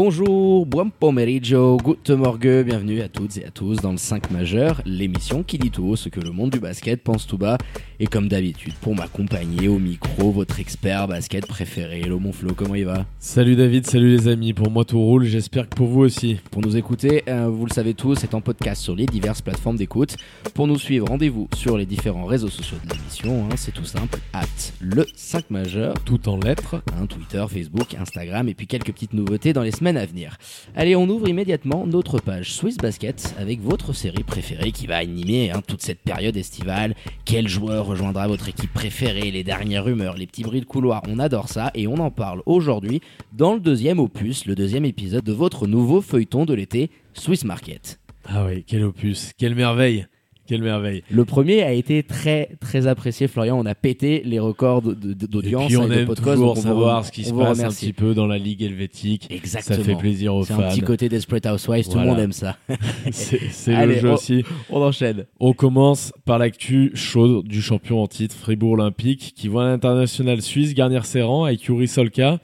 Bonjour, buon pomeriggio, good morgue, bienvenue à toutes et à tous dans le 5 majeur, l'émission qui dit tout haut ce que le monde du basket pense tout bas. Et comme d'habitude, pour m'accompagner au micro, votre expert basket préféré, Hello mon Flo, comment il va? Salut David, salut les amis, pour moi tout roule, j'espère que pour vous aussi. Pour nous écouter, euh, vous le savez tous, c'est en podcast sur les diverses plateformes d'écoute. Pour nous suivre, rendez-vous sur les différents réseaux sociaux de l'émission, hein, c'est tout simple, at le 5 majeur, Tout en lettres. hein, Twitter, Facebook, Instagram et puis quelques petites nouveautés dans les semaines à venir. Allez, on ouvre immédiatement notre page Swiss Basket avec votre série préférée qui va animer hein, toute cette période estivale. Quel joueur rejoindra votre équipe préférée? Les dernières rumeurs, les petits bruits de couloir, on adore ça et on en parle aujourd'hui dans le deuxième opus, le deuxième épisode de votre nouveau feuilleton de l'été, Swiss Market. Ah oui, quel opus, quelle merveille, quelle merveille. Le premier a été très très apprécié, Florian. On a pété les records de- Et d'audience puis on le aime podcast, toujours vous- savoir ce qui se passe un petit peu dans la ligue helvétique. Exactement. Ça fait plaisir aux C'est fans. un petit côté Desperate Housewives, tout le monde aime ça. C'est c'est le jeu on- aussi. On enchaîne. On commence par l'actu chaude du champion en titre Fribourg Olympique qui voit l'international suisse garnir ses rangs avec Yuri Solka.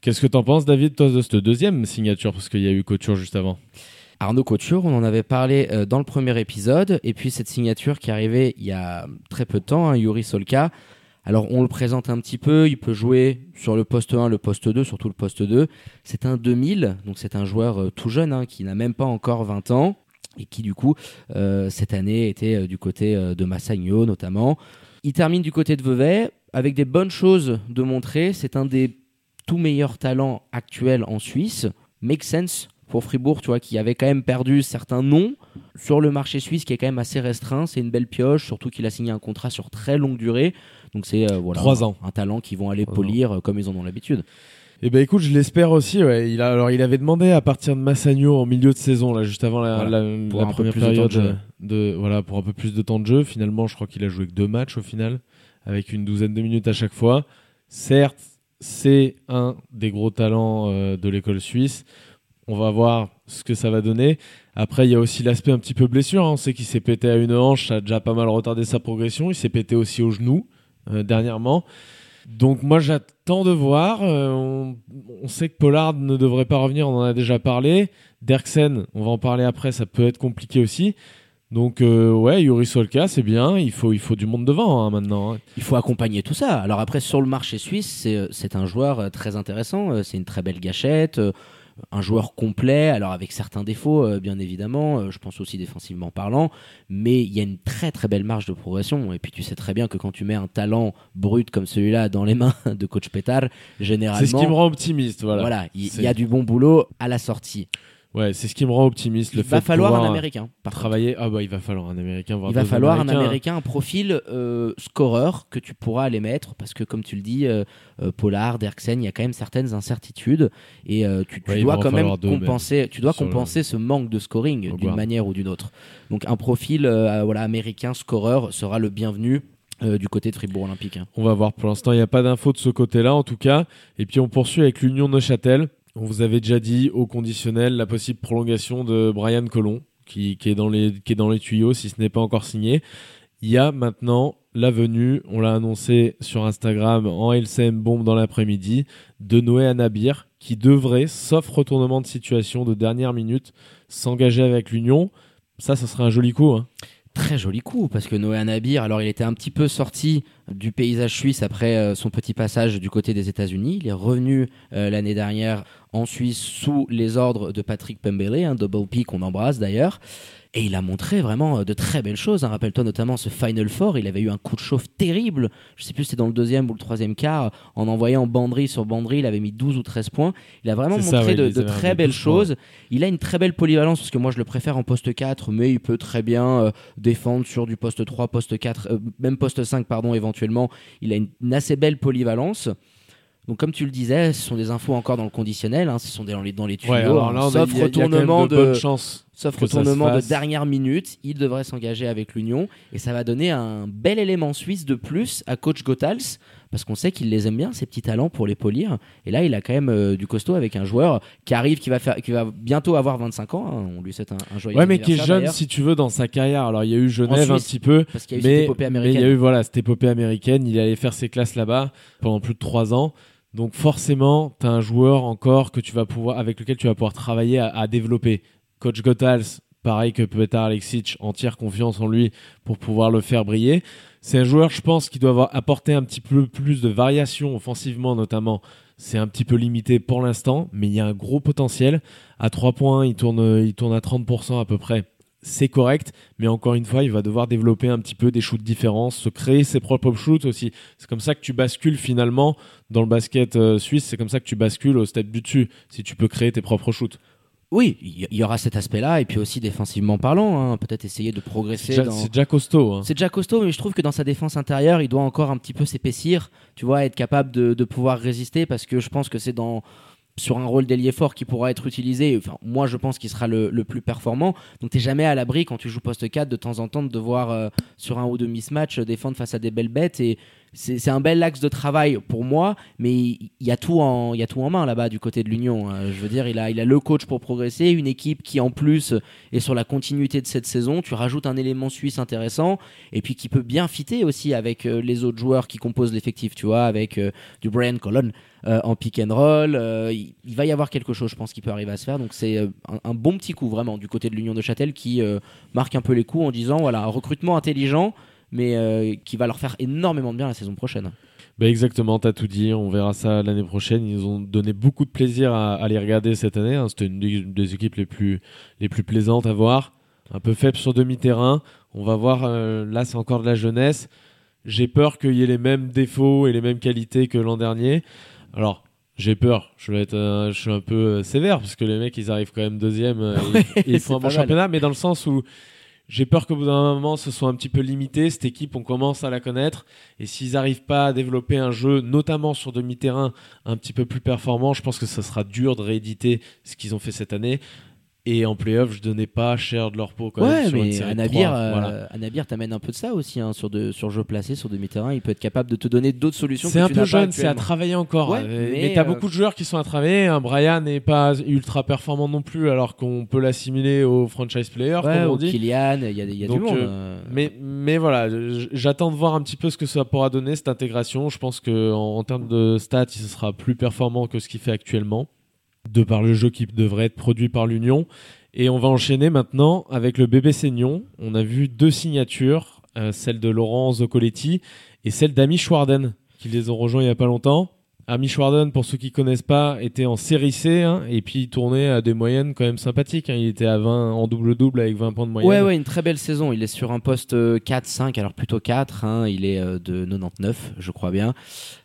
Qu'est-ce que t'en penses David toi de cette deuxième signature? Parce qu'il y a eu Couture juste avant Arnaud Couture, on en avait parlé euh, dans le premier épisode, et puis cette signature qui est arrivée il y a très peu de temps, hein, Yuri Solka. Alors on le présente un petit peu, il peut jouer sur le poste 1, le poste 2, surtout le poste 2. C'est un 2000, donc c'est un joueur euh, tout jeune hein, qui n'a même pas encore 20 ans et qui du coup euh, cette année était du côté de Massagno notamment. Il termine du côté de Vevey avec des bonnes choses de montrer. C'est un des tout meilleurs talents actuels en Suisse. Make sense pour Fribourg, tu vois, qui avait quand même perdu certains noms sur le marché suisse qui est quand même assez restreint. C'est une belle pioche, surtout qu'il a signé un contrat sur très longue durée. Donc c'est euh, voilà, Trois un- ans. un talent qu'ils vont aller Trois polir euh, comme ils en ont l'habitude. Eh ben écoute, je l'espère aussi. Ouais. Il a, alors il avait demandé à partir de Massagno en milieu de saison, là, juste avant la, Voilà, la- pour la un peu première de de période jeu. de, voilà pour un peu plus de temps de jeu. Finalement, je crois qu'il a joué que deux matchs au final, avec une douzaine de minutes à chaque fois. Certes, c'est un des gros talents euh, de l'école suisse. On va voir ce que ça va donner. Après, il y a aussi l'aspect un petit peu blessure. hein. On sait qu'il s'est pété à une hanche, ça a déjà pas mal retardé sa progression. Il s'est pété aussi au genou euh, dernièrement. Donc moi j'attends de voir. Euh, on, sait que Pollard ne devrait pas revenir, on en a déjà parlé. Derksen, on va en parler après, ça peut être compliqué aussi. Donc euh, ouais, Yuri Solka, c'est bien. Il faut, il faut du monde devant hein, maintenant. hein. Il faut accompagner tout ça. Alors après, sur le marché suisse, c'est, un joueur très intéressant. C'est une très belle gâchette. Un joueur complet, alors avec certains défauts, euh, bien évidemment, euh, je pense aussi défensivement parlant, mais il y a une très très belle marge de progression. Et puis tu sais très bien que quand tu mets un talent brut comme celui-là dans les mains de coach Pétard, généralement, C'est ce qui me rend optimiste. Voilà. voilà, il C'est- y a du bon boulot à la sortie. Ouais, c'est ce qui me rend optimiste. Le il va fait de falloir un américain. par. Travailler. Ah bah il va falloir un américain. Il va falloir un américain, un profil euh, scoreur que tu pourras aller mettre parce que, comme tu le dis, euh, euh, Pollard, Derksen, il y a quand même certaines incertitudes et euh, tu, tu Ouais, il dois va quand même deux, compenser, tu dois le- compenser ce manque de scoring d'une manière ou d'une autre. Donc, un profil voilà, américain scoreur sera le bienvenu. euh, du côté de Fribourg Olympique. hein. On va voir. Pour l'instant, il n'y a pas d'infos de ce côté-là, en tout cas. Et puis, on poursuit avec l'Union Neuchâtel. On vous avait déjà dit au conditionnel la possible prolongation de Brian Colon, qui, est, dans les, qui est dans les tuyaux, si ce n'est pas encore signé. Il y a maintenant la venue, on l'a annoncé sur Instagram en LCM Bombe dans l'après-midi, de Noé Anabir, qui devrait, sauf retournement de situation de dernière minute, s'engager avec l'Union. Ça, ça serait un joli coup. hein. Très joli coup, parce que Noé Nabir, alors il était un petit peu sorti du paysage suisse après euh, son petit passage du côté des États-Unis. Il est revenu euh, l'année dernière en Suisse sous les ordres de Patrick Pembele, un double P qu'on embrasse d'ailleurs. Et il a montré vraiment euh, de très belles choses. hein. Rappelle-toi notamment ce Final Four, il avait eu un coup de chauffe terrible. Je sais plus si c'était dans le deuxième ou le troisième quart. En envoyant banderie sur banderie, il avait mis 12 ou 13 points. Il a vraiment ça, montré ouais, de, très belles 12 points. choses. Il a une très belle polyvalence parce que moi je le préfère en poste 4, mais il peut très bien euh, défendre sur du poste 3, poste 4, euh, même poste 5, pardon, éventuellement. Il a une, une assez belle polyvalence. Donc comme tu le disais, ce sont des infos encore dans le conditionnel, hein, ce sont des, dans les, dans les tuyaux, Ouais, alors hein, là, sauf a- retournement de chances. sauf retournement de dernière minute, il devrait s'engager avec l'Union et ça va donner un bel élément suisse de plus à coach Gothals parce qu'on sait qu'il les aime bien ces petits talents pour les polir et là il a quand même euh, du costaud avec un joueur qui arrive qui va faire qui va bientôt avoir 25 ans, hein, on lui souhaite un, un joyeux Ouais, mais qui est jeune, si tu veux, dans sa carrière. Alors, il y a eu Genève En un petit peu. parce qu'il y a eu cette Mais, épopée mais il américaine. y a eu voilà, cette épopée américaine. Il allait faire ses classes là-bas pendant plus de trois ans. Donc forcément, tu as un joueur encore que tu vas pouvoir, avec lequel tu vas pouvoir travailler à, à développer. Coach Gothals, pareil que Petar Alexic, entière confiance en lui pour pouvoir le faire briller. C'est un joueur, je pense, qui doit avoir apporté un petit peu plus de variation offensivement, notamment. C'est un petit peu limité pour l'instant, mais il y a un gros potentiel. À 3 points, il tourne, à 30% à peu près. C'est correct, mais encore une fois, il va devoir développer un petit peu des shoots différents, se créer ses propres shoots aussi. C'est comme ça que tu bascules finalement dans le basket euh, suisse, c'est comme ça que tu bascules au step du dessus, si tu peux créer tes propres shoots. Oui, il y- aura cet aspect-là et puis aussi défensivement parlant, hein, peut-être essayer de progresser C'est déjà, dans déjà costaud. hein. C'est déjà costaud, mais je trouve que dans sa défense intérieure, il doit encore un petit peu s'épaissir, tu vois, être capable de, de pouvoir résister, parce que je pense que c'est dans sur un rôle d'ailier fort qui pourra être utilisé. Enfin, moi, je pense qu'il sera le, le plus performant. Donc, t'es jamais à l'abri quand tu joues poste 4 de temps en temps de devoir euh, sur un ou deux mismatch euh, défendre face à des belles bêtes et c'est un bel axe de travail pour moi, mais il y a tout en, il y a tout en main là-bas du côté de l'Union. hein. Je veux dire, il a, il a le coach pour progresser, une équipe qui en plus est sur la continuité de cette saison. Tu rajoutes un élément suisse intéressant et puis qui peut bien fitter aussi avec euh, les autres joueurs qui composent l'effectif, tu vois, avec euh, du Brian Colon euh, en pick and roll. il, va y avoir quelque chose, je pense, qui peut arriver à se faire. Donc c'est un, un bon petit coup vraiment du côté de l'Union de Châtel qui marque un peu les coups en disant voilà un recrutement intelligent, mais euh, qui va leur faire énormément de bien la saison prochaine. Bah exactement, t'as tout dit. On verra ça l'année prochaine. Ils ont donné beaucoup de plaisir à, à les regarder cette année. hein. C'était une des, des équipes les plus, les plus plaisantes à voir. Un peu faible sur demi-terrain. On va voir. euh, là, c'est encore de la jeunesse. J'ai peur qu'il y ait les mêmes défauts et les mêmes qualités que l'an dernier. Alors. J'ai peur, je vais être, euh, je suis un peu euh, sévère parce que les mecs ils arrivent quand même deuxième, euh, ils, font un bon mal. championnat, mais dans le sens où j'ai peur qu'au bout d'un moment ce soit un petit peu limité. Cette équipe, on commence à la connaître. Et s'ils n'arrivent pas à développer un jeu, notamment sur demi-terrain, un petit peu plus performant, je pense que ça sera dur de rééditer ce qu'ils ont fait cette année. Et en playoff, je donnais pas cher de leur peau quand même ouais, sur une mais Anabir, euh, Voilà. Anabir t'amène un peu de ça aussi hein, sur, de, sur jeu placé, sur demi-terrain. Il peut être capable de te donner d'autres solutions. C'est un peu jeune, c'est à travailler encore. Ouais, Euh, mais, mais t'as euh, beaucoup de joueurs qui sont à travailler. Un Brian n'est pas ultra performant non plus, alors qu'on peut l'assimiler au franchise player, Ouais, comme on dit. Kylian, il y a, il y a du Donc, monde. euh, euh. Mais, mais voilà, j'attends de voir un petit peu ce que ça pourra donner, cette intégration. Je pense que en, en termes de stats, il sera plus performant que ce qu'il fait actuellement, de par le jeu qui devrait être produit par l'Union. Et on va enchaîner maintenant avec le bébé Seignon. On a vu deux signatures, euh, celle de Laurent Zoccoletti et celle d'Ami Schwarden, qui les ont rejoints il y a pas longtemps. Ami Schwarden, pour ceux qui connaissent pas, était en série C hein, et puis il tournait à des moyennes quand même sympathiques. hein. Il était à 20 en double-double avec 20 points de moyenne. Ouais, ouais, une très belle saison. Il est sur un poste euh, 4-5, alors plutôt 4. hein. Il est euh, de 99, je crois bien.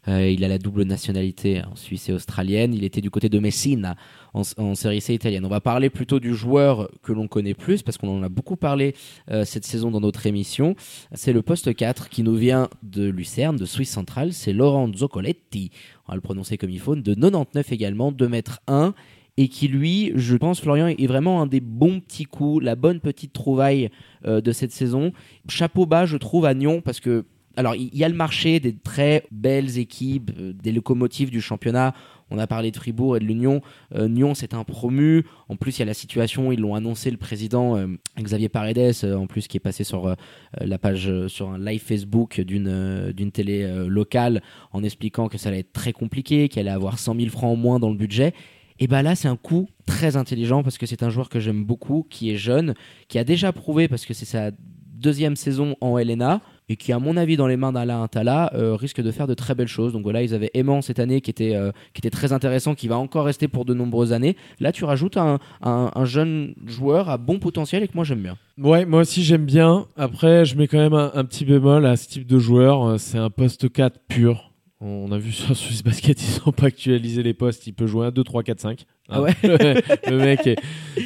Euh, il a la double nationalité en Suisse et australienne. Il était du côté de Messina en, série C italienne. On va parler plutôt du joueur que l'on connaît plus parce qu'on en a beaucoup parlé euh, cette saison dans notre émission. C'est le poste 4 qui nous vient de Lucerne, de Suisse centrale. C'est Laurent Zoccoletti. On va le prononcer comme il faut. De 99 également, 2 mètres 1 et qui lui, je pense, Florian, est vraiment un des bons petits coups, la bonne petite trouvaille euh, de cette saison. Chapeau bas, je trouve, à Nyon, parce que, alors, il y, a le marché des très belles équipes, euh, des locomotives du championnat. On a parlé de Fribourg et de l'Union. Euh, c'est un promu. En plus, il y a la situation, ils l'ont annoncé, le président euh, Xavier Paredes, euh, en plus, qui est passé sur euh, la page, sur un live Facebook d'une d'une télé locale, en expliquant que ça allait être très compliqué, qu'il allait avoir 100 000 francs en moins dans le budget. Et bah là, c'est un coup très intelligent parce que c'est un joueur que j'aime beaucoup, qui est jeune, qui a déjà prouvé parce que c'est sa deuxième saison en LNA et qui, à mon avis, dans les mains d'Alain Intala, euh, risque de faire de très belles choses. Donc voilà, ils avaient Aimant cette année qui était, euh, qui était très intéressant, qui va encore rester pour de nombreuses années. Là, tu rajoutes un, un- un jeune joueur à bon potentiel et que moi j'aime bien. Ouais, moi aussi j'aime bien. Après, je mets quand même un, un petit bémol à ce type de joueur. Euh, C'est un poste 4 pur. On a vu sur Swiss Basket, ils n'ont pas actualisé les postes. Il peut jouer à 2, 3, 4, 5. Ah ouais Le mec est...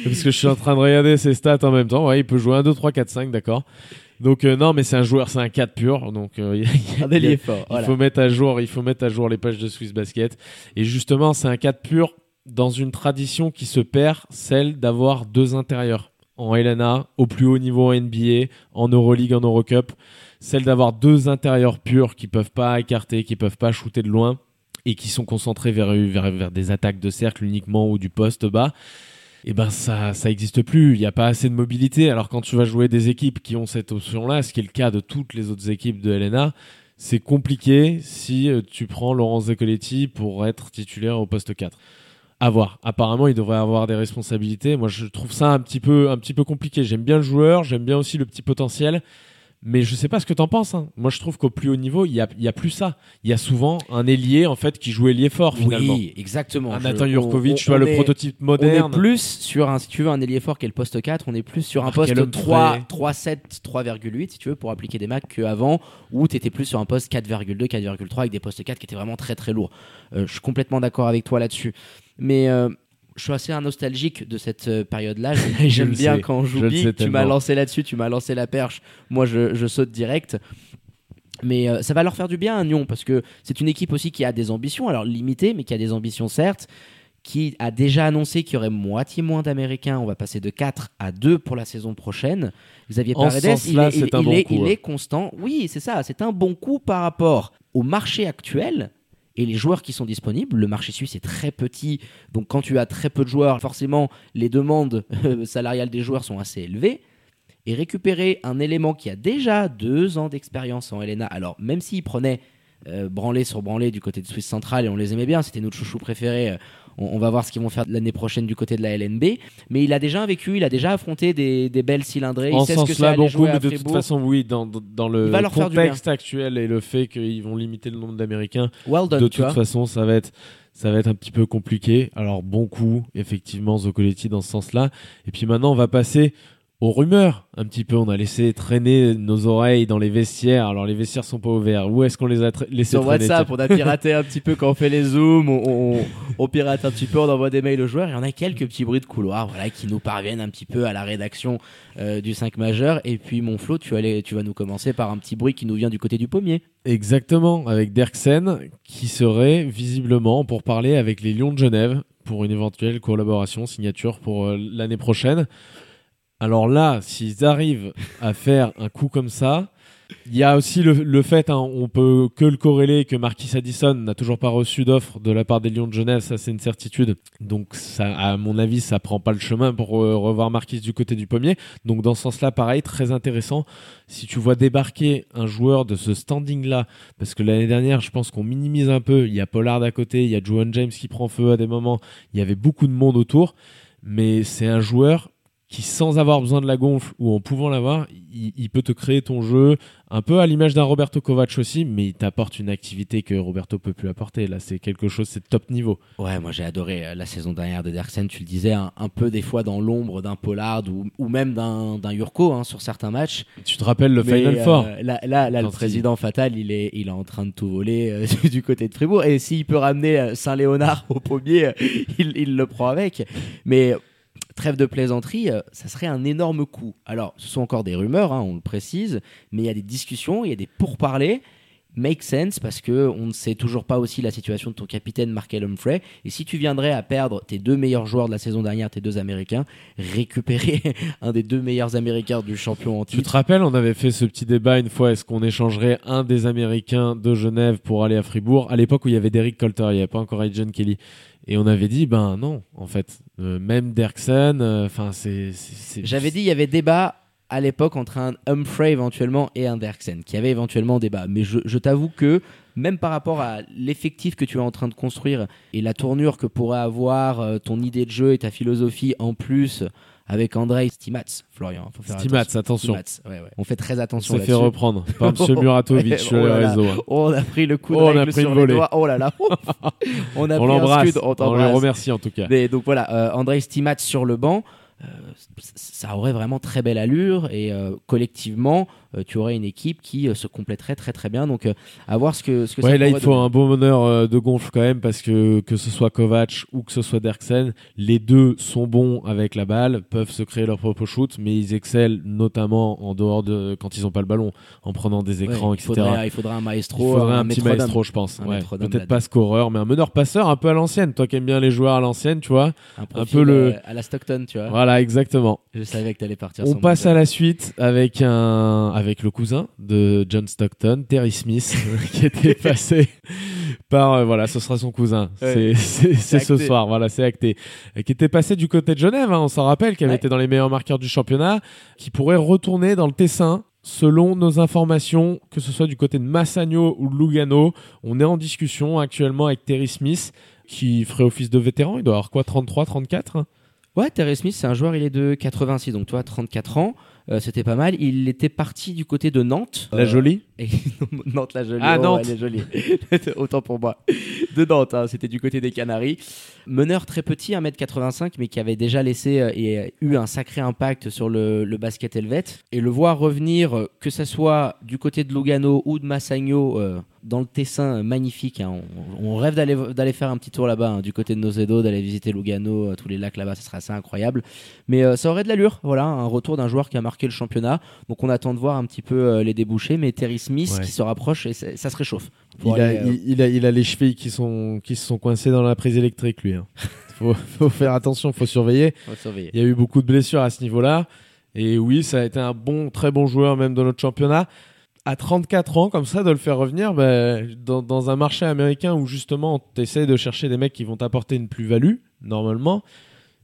Parce que je suis en train de regarder ses stats en même temps. Ouais, il peut jouer à 2, 3, 4, 5, d'accord. Donc euh, non, mais c'est un joueur, c'est un 4 pur. Donc euh, il a- il a- faut mettre à jour, il faut mettre à jour les pages de Swiss Basket. Et justement, c'est un 4 pur dans une tradition qui se perd, celle d'avoir deux intérieurs en LNA, au plus haut niveau en NBA, en Euroleague, en Eurocup, celle d'avoir deux intérieurs purs qui peuvent pas écarter, qui peuvent pas shooter de loin et qui sont concentrés vers, vers, des attaques de cercle uniquement ou du poste bas. Et ben ça ça existe plus, il n'y a pas assez de mobilité. Alors quand tu vas jouer des équipes qui ont cette option-là, ce qui est le cas de toutes les autres équipes de LNA, c'est compliqué si euh, tu prends Laurent Zecoletti pour être titulaire au poste 4. À voir. Apparemment, il devrait avoir des responsabilités. Moi, je trouve ça un petit peu, un petit peu compliqué. J'aime bien le joueur, j'aime bien aussi le petit potentiel. Mais je sais pas ce que t'en penses. hein. Moi, je trouve qu'au plus haut niveau, il y a, y a plus ça. Il y a souvent un ailier en fait qui joue ailier fort finalement. Oui, exactement. Un Nathan on- Jurkovic, on- tu vois on le prototype On moderne. est plus sur un, si tu veux, un ailier fort qui est le poste 4, on est plus sur un Markel poste Humphrey. 3, 3,7, 3,8 si tu veux, pour appliquer des macs qu'avant, où tu étais plus sur un poste 4,2, 4,3 avec des postes 4 qui étaient vraiment très très lourds. Euh, je suis complètement d'accord avec toi là-dessus. Mais euh, je suis assez nostalgique de cette euh, période-là. Je J'aime bien sais. quand on Je joue big. sais Tu m'as lancé là-dessus, tu m'as lancé la perche. Moi, je, je saute direct. Mais euh, ça va leur faire du bien à Nyon parce que c'est une équipe aussi qui a des ambitions, alors limitées, mais qui a des ambitions certes, qui a déjà annoncé qu'il y aurait moitié moins d'Américains. On va passer de 4 à 2 pour la saison prochaine. Xavier En Paredes, il, est, il- un bon est- coup, il ouais. est constant. Oui, c'est ça, c'est un bon coup par rapport au marché actuel. Et les joueurs qui sont disponibles, le marché suisse est très petit, donc quand tu as très peu de joueurs, forcément les demandes euh, salariales des joueurs sont assez élevées et récupérer un élément qui a déjà deux ans d'expérience en LNA. Alors, même s'il prenait euh, branlé sur branlé du côté de Suisse centrale et on les aimait bien, c'était notre chouchou préféré. On, on va voir ce qu'ils vont faire l'année prochaine du côté de la LNB. Mais il a déjà vécu, il a déjà affronté des, des belles cylindrées. En il sait ce que aller bon coup, mais de toute façon, oui, dans, le contexte actuel et le fait qu'ils vont limiter le nombre d'Américains, well done, de toute vois. façon, ça va être ça va être un petit peu compliqué. Alors bon coup, effectivement, Zocoletti dans ce sens-là. Et puis maintenant, on va passer aux rumeurs un petit peu. On a laissé traîner nos oreilles dans les vestiaires. Alors les vestiaires sont pas ouverts. Où est-ce qu'on les a tra- laissés Sur traîner WhatsApp, on a piraté un petit peu quand on fait les zooms, on, on- on pirate un petit peu, on envoie des mails aux joueurs et on a quelques petits bruits de couloir voilà, qui nous parviennent un petit peu à la rédaction euh, du 5 majeur. Et puis, mon Flo, tu, vas aller- tu vas nous commencer par un petit bruit qui nous vient du côté du pommier. Exactement, avec Derksen qui serait visiblement pour parler avec les Lions de Genève pour une éventuelle collaboration, signature pour euh, l'année prochaine. Alors là, s'ils arrivent à faire un coup comme ça, il y a aussi le, le fait, hein, on peut que le corréler, que Marquis Addison n'a toujours pas reçu d'offre de la part des Lions de Genève, ça c'est une certitude. Donc ça, à mon avis, ça prend pas le chemin pour euh, revoir Marquis du côté du pommier. Donc dans ce sens-là, pareil, très intéressant. Si tu vois débarquer un joueur de ce standing-là, parce que l'année dernière, je pense qu'on minimise un peu. Il y a Pollard à côté, il y a Joan James qui prend feu à des moments. Il y avait beaucoup de monde autour, mais c'est un joueur qui, sans avoir besoin de la gonfle ou en pouvant l'avoir, il, il peut te créer ton jeu un peu à l'image d'un Roberto Kovac aussi, mais il t'apporte une activité que Roberto peut plus apporter. Là, c'est quelque chose, c'est top niveau. Ouais, moi j'ai adoré euh, la saison dernière de Derksen, tu le disais, un, un peu des fois dans l'ombre d'un Pollard ou, ou même d'un Yurko hein, sur certains matchs. Tu te rappelles le Mais, Final euh, Four? Là, là, là, le il- président Fatal, il est, il est en train de tout voler euh, du- côté de Fribourg. Et s'il peut ramener Saint-Léonard au pommier, il, il le prend avec. Mais trêve de plaisanterie, euh, ça serait un énorme coup. Alors, ce sont encore des rumeurs, hein, on le précise, mais il y a des discussions, il y a des pourparlers. Make sense parce que on ne sait toujours pas aussi la situation de ton capitaine Markel Humphrey. Et si tu viendrais à perdre tes deux meilleurs joueurs de la saison dernière, tes deux Américains, récupérer un des deux meilleurs Américains du champion en Tu titre. te rappelles, on avait fait ce petit débat une fois, est-ce qu'on échangerait un des Américains de Genève pour aller à Fribourg? À l'époque où il y avait Derek Colter, il n'y avait pas encore John Kelly. Et on avait dit, ben non, en fait. Euh, même Derksen, enfin, c'est... c'est- c'est- J'avais dit il y avait débat à l'époque entre un Humphrey éventuellement et un Derksen, qui avait éventuellement débat. Mais je, je t'avoue que même par rapport à l'effectif que tu es en train de construire et la tournure que pourrait avoir euh, ton idée de jeu et ta philosophie en plus avec Andrei Stimats, Florian, faut faire Stimats, attention. Stimats, ouais, ouais. On fait très On attention s'est fait reprendre par M. Muratovic sur oh les là là. réseaux. hein. Oh, on a pris le coup de Oh, on a pris sur le les doigts. Oh là là. on a On l'embrasse, on on, le remercie en tout cas. Donc voilà, euh, Andrei Stimats sur le banc, ça aurait vraiment très belle allure et euh, collectivement, euh, tu aurais une équipe qui euh, se compléterait très très bien. Donc, euh, à voir ce que, ce que Ouais, ça là, il faut un bon meneur euh, de gonfle quand même parce que que ce soit Kovac ou que ce soit Derksen, les deux sont bons avec la balle, peuvent se créer leur propre shoot, mais ils excellent notamment en dehors de quand ils ont pas le ballon, en prenant des Ouais, écrans, il, etc. il faudrait un Il maestro, faudrait un, petit maestro, je pense. Un Ouais. Peut-être pas scoreur, mais un meneur passeur un peu à l'ancienne. Toi qui aimes bien les joueurs à l'ancienne, tu vois. un, peu profil, le- euh, à la Stockton, tu vois. Voilà, exactement. Je savais que t'allais partir. On passe à la suite avec un avec le cousin de John Stockton, Terry Smith, qui était passé par euh, voilà, ce sera son cousin. Ouais. C'est ce soir, voilà, c'est acté. Et qui était passé du côté de Genève, hein, on s'en rappelle, qui avait Ouais. été dans les meilleurs marqueurs du championnat, qui pourrait retourner dans le Tessin. Selon nos informations, que ce soit du côté de Massagno ou de Lugano, on est en discussion actuellement avec Terry Smith, qui ferait office de vétéran. Il doit avoir quoi, 33, 34 hein? Ouais, Terry Smith, c'est un joueur, il est de 86, donc toi, 34 ans. Euh, C'était pas mal. Il était parti du côté de Nantes. La jolie et- Nantes, la jolie. Ah, oh, Nantes. Elle est jolie. Autant pour moi. De Nantes, hein, c'était du côté des Canaries. Meneur très petit, 1m85, mais qui avait déjà laissé euh, et euh, eu un sacré impact sur le, le basket helvète. Et le voir revenir, euh, que ce soit du côté de Lugano ou de Massagno, euh, dans le Tessin, magnifique. hein. On, on rêve d'aller faire un petit tour là-bas, hein, du côté de Nozedo, d'aller visiter Lugano, tous les lacs là-bas, ça serait assez incroyable. Mais ça aurait de l'allure, voilà, un retour d'un joueur qui a marqué le championnat. Donc on attend de voir un petit peu les débouchés, mais Terry Smith Ouais. qui se rapproche et ça se réchauffe. A, euh, il, il a, il a les chevilles qui, sont, qui se sont coincées dans la prise électrique, lui. hein. faut, faut faire attention, faut surveiller. va surveiller. Il y a eu beaucoup de blessures à ce niveau-là. Et oui, ça a été un bon, très bon joueur, même dans notre championnat. À 34 ans, comme ça, de le faire revenir bah, dans, dans un marché américain où justement, tu essaies de chercher des mecs qui vont t'apporter une plus-value, normalement.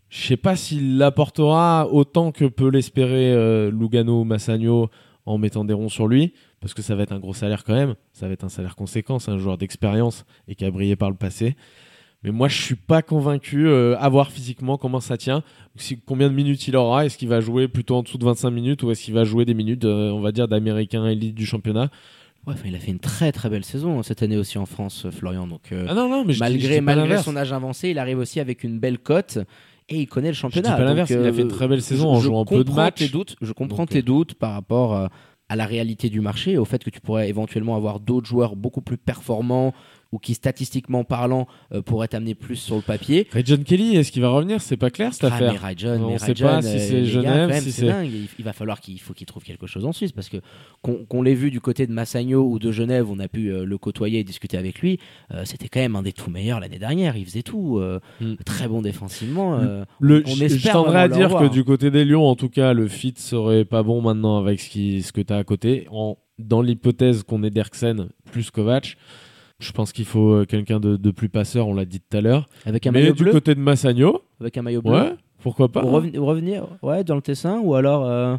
Je sais pas s'il l'apportera autant que peut l'espérer euh, Lugano ou Massagno en mettant des ronds sur lui, parce que ça va être un gros salaire quand même. Ça va être un salaire conséquent. C'est un joueur d'expérience et qui a brillé par le passé. Mais moi, je suis pas convaincu euh, à voir physiquement comment ça tient. Si- combien de minutes il aura? Est-ce qu'il va jouer plutôt en dessous de 25 minutes ou est-ce qu'il va jouer des minutes, euh, on va dire, d'américain élite du championnat? Ouais, enfin, il a fait une très très belle saison hein, cette année aussi en France, euh, Florian. Donc euh, Ah non, non, mais je dis- je malgré dis malgré son âge avancé, il arrive aussi avec une belle cote et il connaît le Je dis championnat. pas l'inverse, il a fait une très belle saison je- en jouant peu de matchs. Tes doutes, je comprends Donc, tes doutes par rapport à la réalité du marché au fait que tu pourrais éventuellement avoir d'autres joueurs beaucoup plus performants ou qui statistiquement parlant euh, pourraient t'amener plus sur le papier. Ray John Kelly, est-ce qu'il va revenir? C'est pas clair cette Ah, mais affaire. Ray John, On mais sait Ray pas John, si euh, c'est Genève, si c'est dingue. Il, il va falloir qu'il faut qu'il trouve quelque chose en Suisse parce que qu'on l'ait vu du côté de Massagno ou de Genève, on a pu euh, le côtoyer et discuter avec lui. euh, C'était quand même un des tout meilleurs l'année dernière. Il faisait tout, euh, Mm. très bon défensivement. euh, Le, on je- je espère tendrais à dire que du côté des Lions, en tout cas, le fit serait pas bon maintenant avec ce, qui, ce que tu as à côté. En, dans l'hypothèse qu'on est Derksen plus Kovac, je pense qu'il faut euh, quelqu'un de, de plus passeur, on l'a dit tout à l'heure. avec un Mais maillot du bleu, côté de Massagno, avec un maillot bleu. ouais, pourquoi pas. Pour hein. reven- revenir, ouais, dans le Tessin ou alors euh,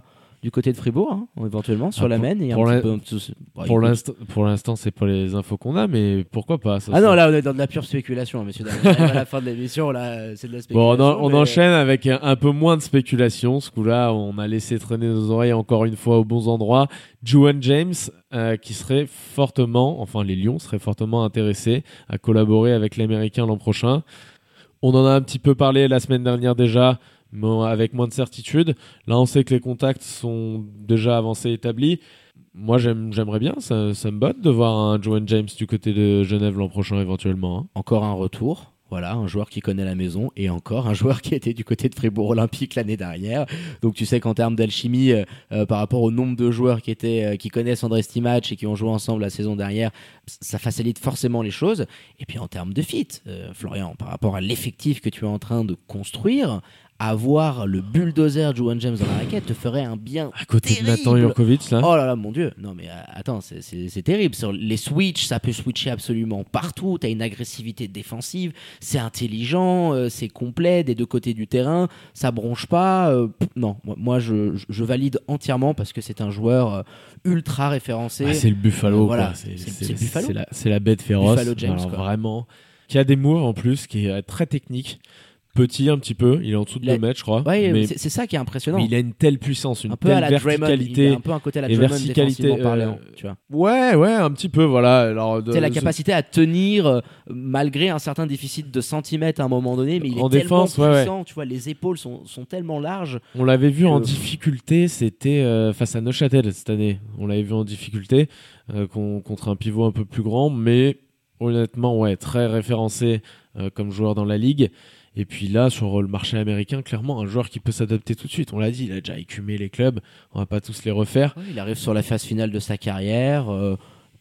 du côté de Fribourg, hein, éventuellement sur Ah, la Maine et pour un petit peu. bah, Pour l'instant, pour l'instant, c'est pas les infos qu'on a, mais pourquoi pas ça, Ah non, là on est dans de la pure spéculation, arrive à la fin de l'émission, là, c'est de la spéculation. Bon, on, en- on mais- enchaîne avec un, un peu moins de spéculation. Ce coup-là, on a laissé traîner nos oreilles encore une fois aux bons endroits. Juwan James, euh, qui serait fortement, enfin les Lions seraient fortement intéressés à collaborer avec l'Américain l'an prochain. On en a un petit peu parlé la semaine dernière déjà, avec moins de certitude. Là, on sait que les contacts sont déjà avancés, établis. Moi, j'aime- j'aimerais bien, ça, ça me botte de voir un Juwan James du côté de Genève l'an prochain éventuellement. hein. Encore un retour. Voilà, un joueur qui connaît la maison et encore un joueur qui était du côté de Fribourg Olympique l'année dernière. Donc tu sais qu'en termes d'alchimie, euh, euh, par rapport au nombre de joueurs qui étaient, euh, qui connaissent André Stimac et qui ont joué ensemble la saison dernière, ça facilite forcément les choses. Et puis en termes de fit, Florian, par rapport à l'effectif que tu es en train de construire, avoir le bulldozer Juwan James dans la raquette te ferait un bien À côté de Nathan terrible. Jurkovic, là. Oh là là, mon dieu. Non, mais euh, attends, c'est- terrible. Sur les switches, ça peut switcher absolument partout. T'as une agressivité défensive. C'est intelligent, euh, c'est complet des deux côtés du terrain. Ça bronche pas. euh, pff, non, moi, moi, je, je- je valide entièrement parce que c'est un joueur euh, ultra référencé. Ah, c'est le Buffalo, Voilà, quoi. C'est la, la bête féroce. Buffalo James, Alors, quoi. Vraiment. Qui a des moves en plus, qui est très technique. Petit un petit peu. Il est en dessous de Il a- 2 mètres, je crois. Ouais, mais, c'est ça qui est impressionnant. mais il a une telle puissance, une un peu telle à la Draymond, il verticalité. a un peu un côté à la Draymond verticalité, euh, parlant, tu vois. Ouais, ouais, un petit peu, voilà. Alors, de- C'est la capacité à tenir euh, malgré un certain déficit de centimètres à un moment donné, mais il est En tellement défense, ouais, ouais. puissant, tu vois, les épaules sont, sont tellement larges. On l'avait vu que- en difficulté, c'était euh, face à Neuchâtel cette année. On l'avait vu en difficulté euh, con- contre un pivot un peu plus grand, mais honnêtement, ouais, très référencé comme joueur dans la ligue. Et puis là, sur le marché américain, clairement, un joueur qui peut s'adapter tout de suite. On l'a dit, il a déjà écumé les clubs. On va pas tous les refaire. Ouais, il arrive sur la phase finale de sa carrière. euh,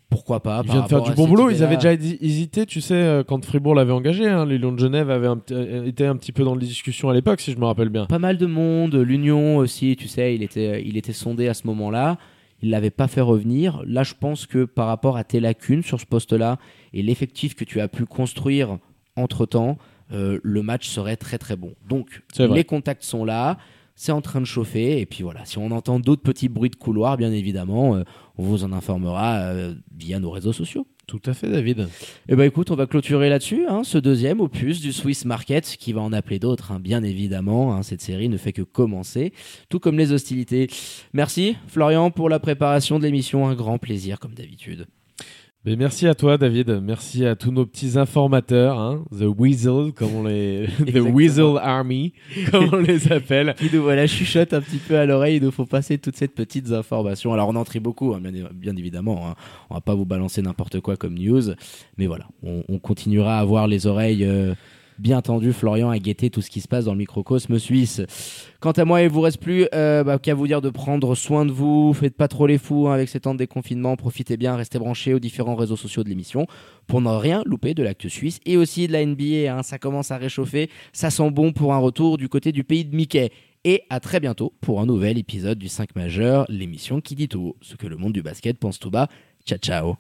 pourquoi pas Il vient de faire du bon boulot. Ils avaient déjà hési- hésité, tu sais, euh, quand Fribourg l'avait engagé. Hein, les Lions de Genève avaient un euh, été un petit peu dans les discussions à l'époque, si je me rappelle bien. pas mal de monde, l'Union aussi, tu sais, il était, il était sondé à ce moment-là. Il l'avait pas fait revenir. Là, je pense que par rapport à tes lacunes sur ce poste-là et l'effectif que tu as pu construire entre-temps, euh, le match serait très très bon. Donc, les contacts sont là, c'est en train de chauffer. Et puis voilà, si on entend d'autres petits bruits de couloir, bien évidemment, euh, on vous en informera euh, via nos réseaux sociaux. Tout à fait, David. Eh ben écoute, on va clôturer là-dessus, hein, ce deuxième opus du Swiss Market, qui va en appeler d'autres, hein, bien évidemment. hein, cette série ne fait que commencer, tout comme les hostilités. Merci Florian pour la préparation de l'émission, un grand plaisir comme d'habitude. Mais merci à toi, David. Merci à tous nos petits informateurs, hein, The Weasel, comme on les, The. Weasel Army, comme on les appelle. Qui nous voilà chuchote un petit peu à l'oreille, il nous faut passer toutes ces petites informations. Alors on en trie beaucoup, hein, bien, bien évidemment. hein. On va pas vous balancer n'importe quoi comme news, mais voilà, on, on continuera à avoir les oreilles euh, bien tendues, Florian, à guetter tout ce qui se passe dans le microcosme suisse. Quant à moi, il vous reste plus euh, bah, qu'à vous dire de prendre soin de vous. Faites pas trop les fous hein, avec ces temps de déconfinement. Profitez bien, restez branchés aux différents réseaux sociaux de l'émission pour ne rien louper de l'acte suisse et aussi de la NBA. hein. Ça commence à réchauffer. Ça sent bon pour un retour du côté du pays de Mickey. Et à très bientôt pour un nouvel épisode du 5 majeur, l'émission qui dit tout ce que le monde du basket pense tout bas. Ciao ciao